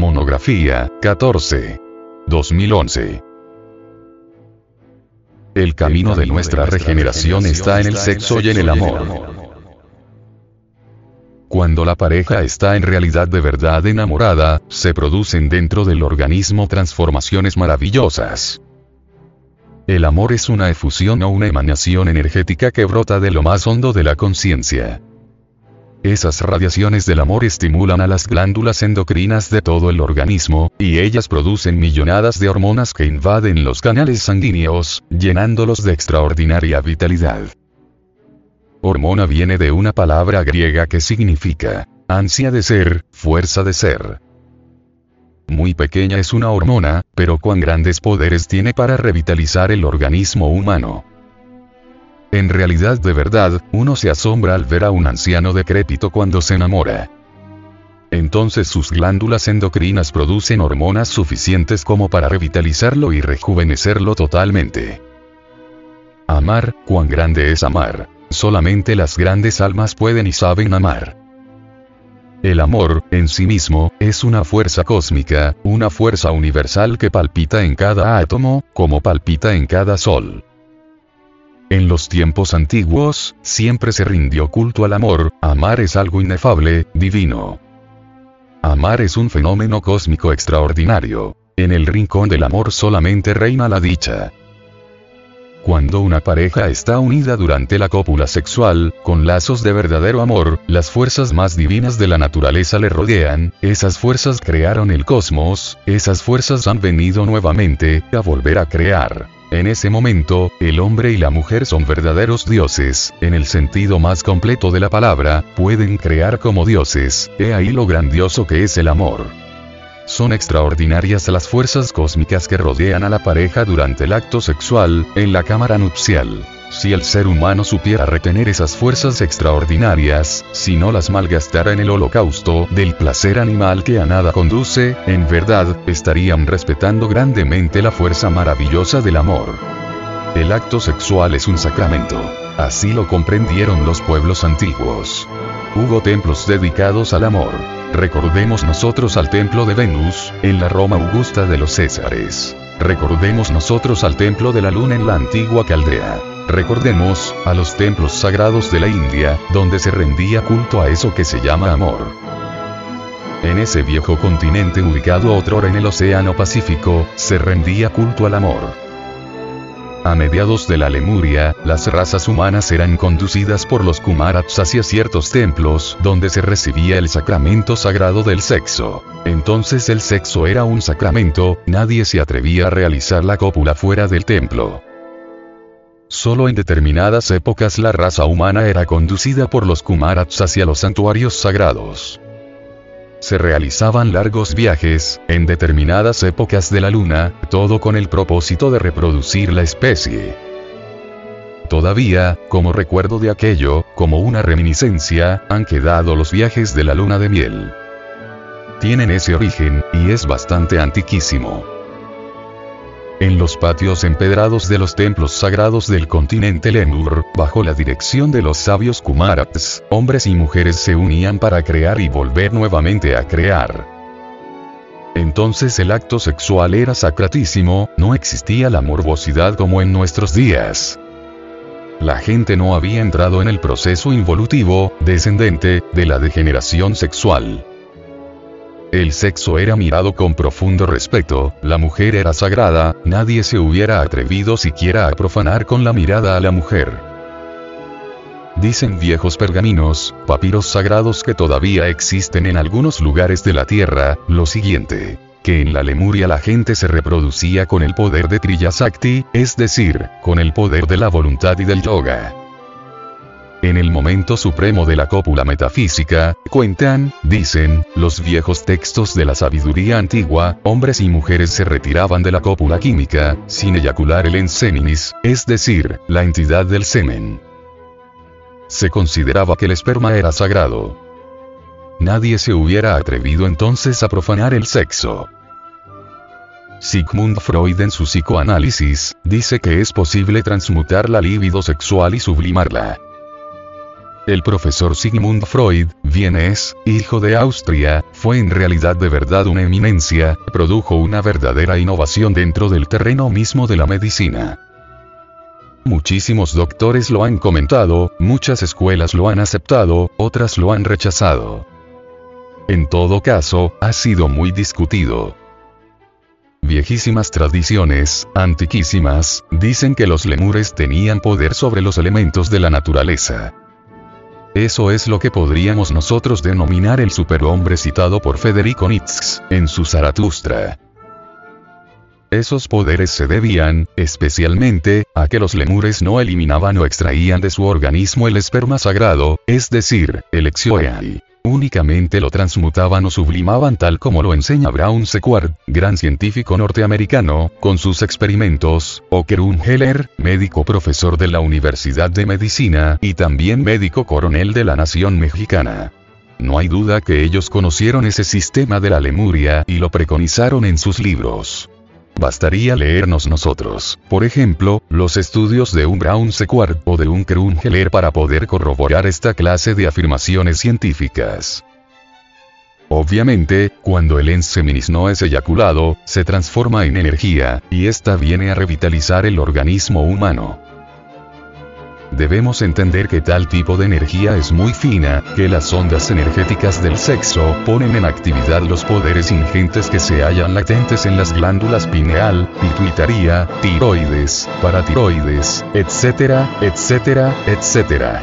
Monografía, 14. 2011. El camino de nuestra regeneración está en el sexo y en el amor. Cuando la pareja está en realidad de verdad enamorada, se producen dentro del organismo transformaciones maravillosas. El amor es una efusión o una emanación energética que brota de lo más hondo de la conciencia. Esas radiaciones del amor estimulan a las glándulas endocrinas de todo el organismo, y ellas producen millonadas de hormonas que invaden los canales sanguíneos, llenándolos de extraordinaria vitalidad. Hormona viene de una palabra griega que significa ansia de ser, fuerza de ser. Muy pequeña es una hormona, pero cuán grandes poderes tiene para revitalizar el organismo humano. En realidad de verdad, uno se asombra al ver a un anciano decrépito cuando se enamora. Entonces sus glándulas endocrinas producen hormonas suficientes como para revitalizarlo y rejuvenecerlo totalmente. Amar, cuán grande es amar. Solamente las grandes almas pueden y saben amar. El amor, en sí mismo, es una fuerza cósmica, una fuerza universal que palpita en cada átomo, como palpita en cada sol. En los tiempos antiguos, siempre se rindió culto al amor, amar es algo inefable, divino. Amar es un fenómeno cósmico extraordinario. En el rincón del amor solamente reina la dicha. Cuando una pareja está unida durante la cópula sexual, con lazos de verdadero amor, las fuerzas más divinas de la naturaleza le rodean, esas fuerzas crearon el cosmos, esas fuerzas han venido nuevamente, a volver a crear. En ese momento, el hombre y la mujer son verdaderos dioses, en el sentido más completo de la palabra, pueden crear como dioses, he ahí lo grandioso que es el amor. Son extraordinarias las fuerzas cósmicas que rodean a la pareja durante el acto sexual, en la cámara nupcial. Si el ser humano supiera retener esas fuerzas extraordinarias, si no las malgastara en el holocausto del placer animal que a nada conduce, en verdad, estarían respetando grandemente la fuerza maravillosa del amor. El acto sexual es un sacramento. Así lo comprendieron los pueblos antiguos. Hubo templos dedicados al amor. Recordemos nosotros al templo de Venus, en la Roma Augusta de los Césares. Recordemos nosotros al templo de la luna en la antigua Caldea. Recordemos, a los templos sagrados de la India, donde se rendía culto a eso que se llama amor. En ese viejo continente ubicado otrora en el Océano Pacífico, se rendía culto al amor. A mediados de la Lemuria, las razas humanas eran conducidas por los Kumarats hacia ciertos templos donde se recibía el sacramento sagrado del sexo. Entonces el sexo era un sacramento, nadie se atrevía a realizar la cópula fuera del templo. Solo en determinadas épocas la raza humana era conducida por los Kumarats hacia los santuarios sagrados se realizaban largos viajes, en determinadas épocas de la luna, todo con el propósito de reproducir la especie. Todavía, como recuerdo de aquello, como una reminiscencia, han quedado los viajes de la luna de miel. Tienen ese origen, y es bastante antiquísimo. En los patios empedrados de los templos sagrados del continente Lemur, bajo la dirección de los sabios Kumarats, hombres y mujeres se unían para crear y volver nuevamente a crear. Entonces el acto sexual era sacratísimo, no existía la morbosidad como en nuestros días. La gente no había entrado en el proceso involutivo, descendente, de la degeneración sexual. El sexo era mirado con profundo respeto, la mujer era sagrada, nadie se hubiera atrevido siquiera a profanar con la mirada a la mujer. Dicen viejos pergaminos, papiros sagrados que todavía existen en algunos lugares de la Tierra, lo siguiente que en la Lemuria la gente se reproducía con el poder de Triyasakti, es decir, con el poder de la voluntad y del yoga. En el momento supremo de la cópula metafísica, cuentan, dicen, los viejos textos de la sabiduría antigua, hombres y mujeres se retiraban de la cópula química, sin eyacular el enseminis, es decir, la entidad del semen. Se consideraba que el esperma era sagrado. Nadie se hubiera atrevido entonces a profanar el sexo. Sigmund Freud en su psicoanálisis, dice que es posible transmutar la libido sexual y sublimarla. El profesor Sigmund Freud, vienes, hijo de Austria, fue en realidad de verdad una eminencia, produjo una verdadera innovación dentro del terreno mismo de la medicina. Muchísimos doctores lo han comentado, muchas escuelas lo han aceptado, otras lo han rechazado. En todo caso, ha sido muy discutido. Viejísimas tradiciones, antiquísimas, dicen que los lemures tenían poder sobre los elementos de la naturaleza. Eso es lo que podríamos nosotros denominar el superhombre citado por Federico Nietzsche, en su Zaratustra. Esos poderes se debían, especialmente, a que los lemures no eliminaban o extraían de su organismo el esperma sagrado, es decir, el exioeai. Únicamente lo transmutaban o sublimaban tal como lo enseña Brown Sequard, gran científico norteamericano, con sus experimentos, o Kerun Heller, médico profesor de la Universidad de Medicina y también médico coronel de la Nación Mexicana. No hay duda que ellos conocieron ese sistema de la Lemuria y lo preconizaron en sus libros. Bastaría leernos nosotros, por ejemplo, los estudios de un Brown Sequard o de un Heller para poder corroborar esta clase de afirmaciones científicas. Obviamente, cuando el enseminis no es eyaculado, se transforma en energía, y esta viene a revitalizar el organismo humano. Debemos entender que tal tipo de energía es muy fina, que las ondas energéticas del sexo ponen en actividad los poderes ingentes que se hallan latentes en las glándulas pineal, pituitaria, tiroides, paratiroides, etcétera, etcétera, etcétera.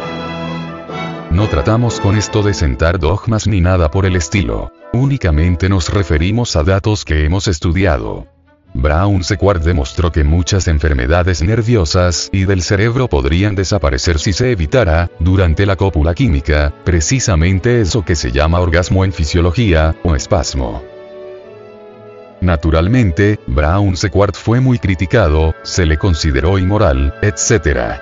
No tratamos con esto de sentar dogmas ni nada por el estilo. Únicamente nos referimos a datos que hemos estudiado. Brown Sequard demostró que muchas enfermedades nerviosas y del cerebro podrían desaparecer si se evitara, durante la cópula química, precisamente eso que se llama orgasmo en fisiología, o espasmo. Naturalmente, Brown Sequard fue muy criticado, se le consideró inmoral, etc.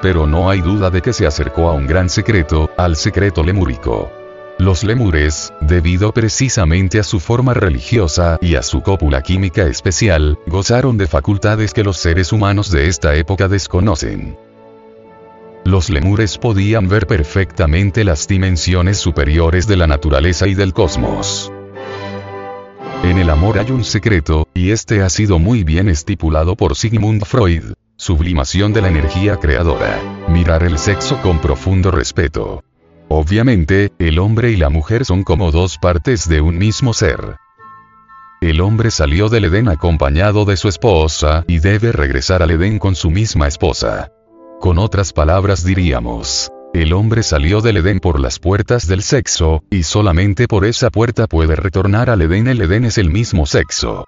Pero no hay duda de que se acercó a un gran secreto, al secreto lemúrico. Los lemures, debido precisamente a su forma religiosa y a su cópula química especial, gozaron de facultades que los seres humanos de esta época desconocen. Los lemures podían ver perfectamente las dimensiones superiores de la naturaleza y del cosmos. En el amor hay un secreto, y este ha sido muy bien estipulado por Sigmund Freud. Sublimación de la energía creadora. Mirar el sexo con profundo respeto. Obviamente, el hombre y la mujer son como dos partes de un mismo ser. El hombre salió del Edén acompañado de su esposa y debe regresar al Edén con su misma esposa. Con otras palabras diríamos, el hombre salió del Edén por las puertas del sexo, y solamente por esa puerta puede retornar al Edén. El Edén es el mismo sexo.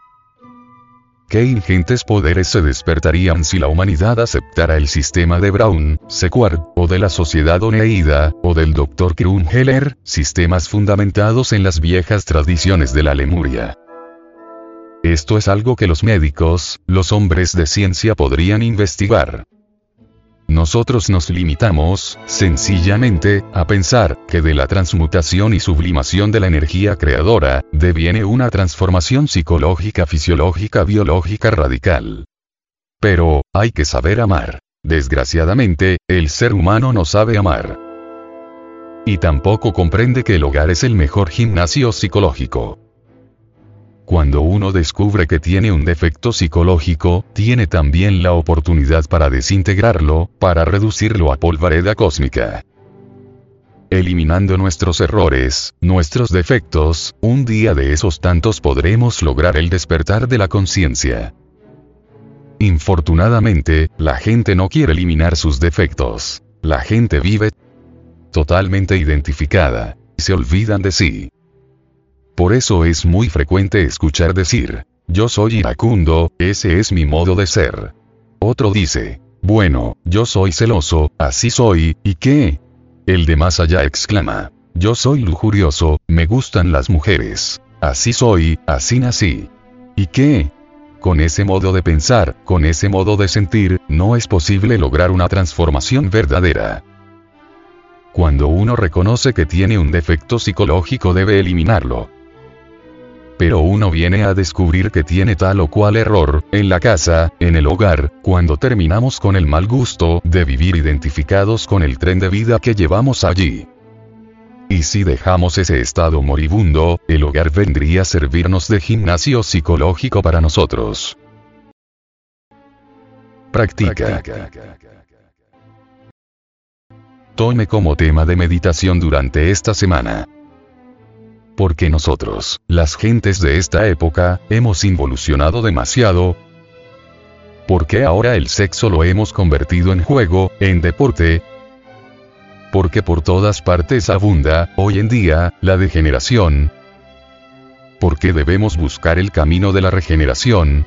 ¿Qué ingentes poderes se despertarían si la humanidad aceptara el sistema de Brown, Sequard, o de la sociedad Oneida, o del Dr. Heller, sistemas fundamentados en las viejas tradiciones de la Lemuria? Esto es algo que los médicos, los hombres de ciencia podrían investigar. Nosotros nos limitamos, sencillamente, a pensar que de la transmutación y sublimación de la energía creadora, deviene una transformación psicológica, fisiológica, biológica radical. Pero, hay que saber amar. Desgraciadamente, el ser humano no sabe amar. Y tampoco comprende que el hogar es el mejor gimnasio psicológico. Cuando uno descubre que tiene un defecto psicológico, tiene también la oportunidad para desintegrarlo, para reducirlo a polvareda cósmica. Eliminando nuestros errores, nuestros defectos, un día de esos tantos podremos lograr el despertar de la conciencia. Infortunadamente, la gente no quiere eliminar sus defectos. La gente vive totalmente identificada. Se olvidan de sí. Por eso es muy frecuente escuchar decir, yo soy iracundo, ese es mi modo de ser. Otro dice, bueno, yo soy celoso, así soy, ¿y qué? El de más allá exclama, yo soy lujurioso, me gustan las mujeres. Así soy, así nací. ¿Y qué? Con ese modo de pensar, con ese modo de sentir, no es posible lograr una transformación verdadera. Cuando uno reconoce que tiene un defecto psicológico debe eliminarlo. Pero uno viene a descubrir que tiene tal o cual error, en la casa, en el hogar, cuando terminamos con el mal gusto de vivir identificados con el tren de vida que llevamos allí. Y si dejamos ese estado moribundo, el hogar vendría a servirnos de gimnasio psicológico para nosotros. Practica. Tome como tema de meditación durante esta semana. Porque nosotros, las gentes de esta época, hemos involucionado demasiado, porque ahora el sexo lo hemos convertido en juego, en deporte, porque por todas partes abunda, hoy en día, la degeneración. Porque debemos buscar el camino de la regeneración,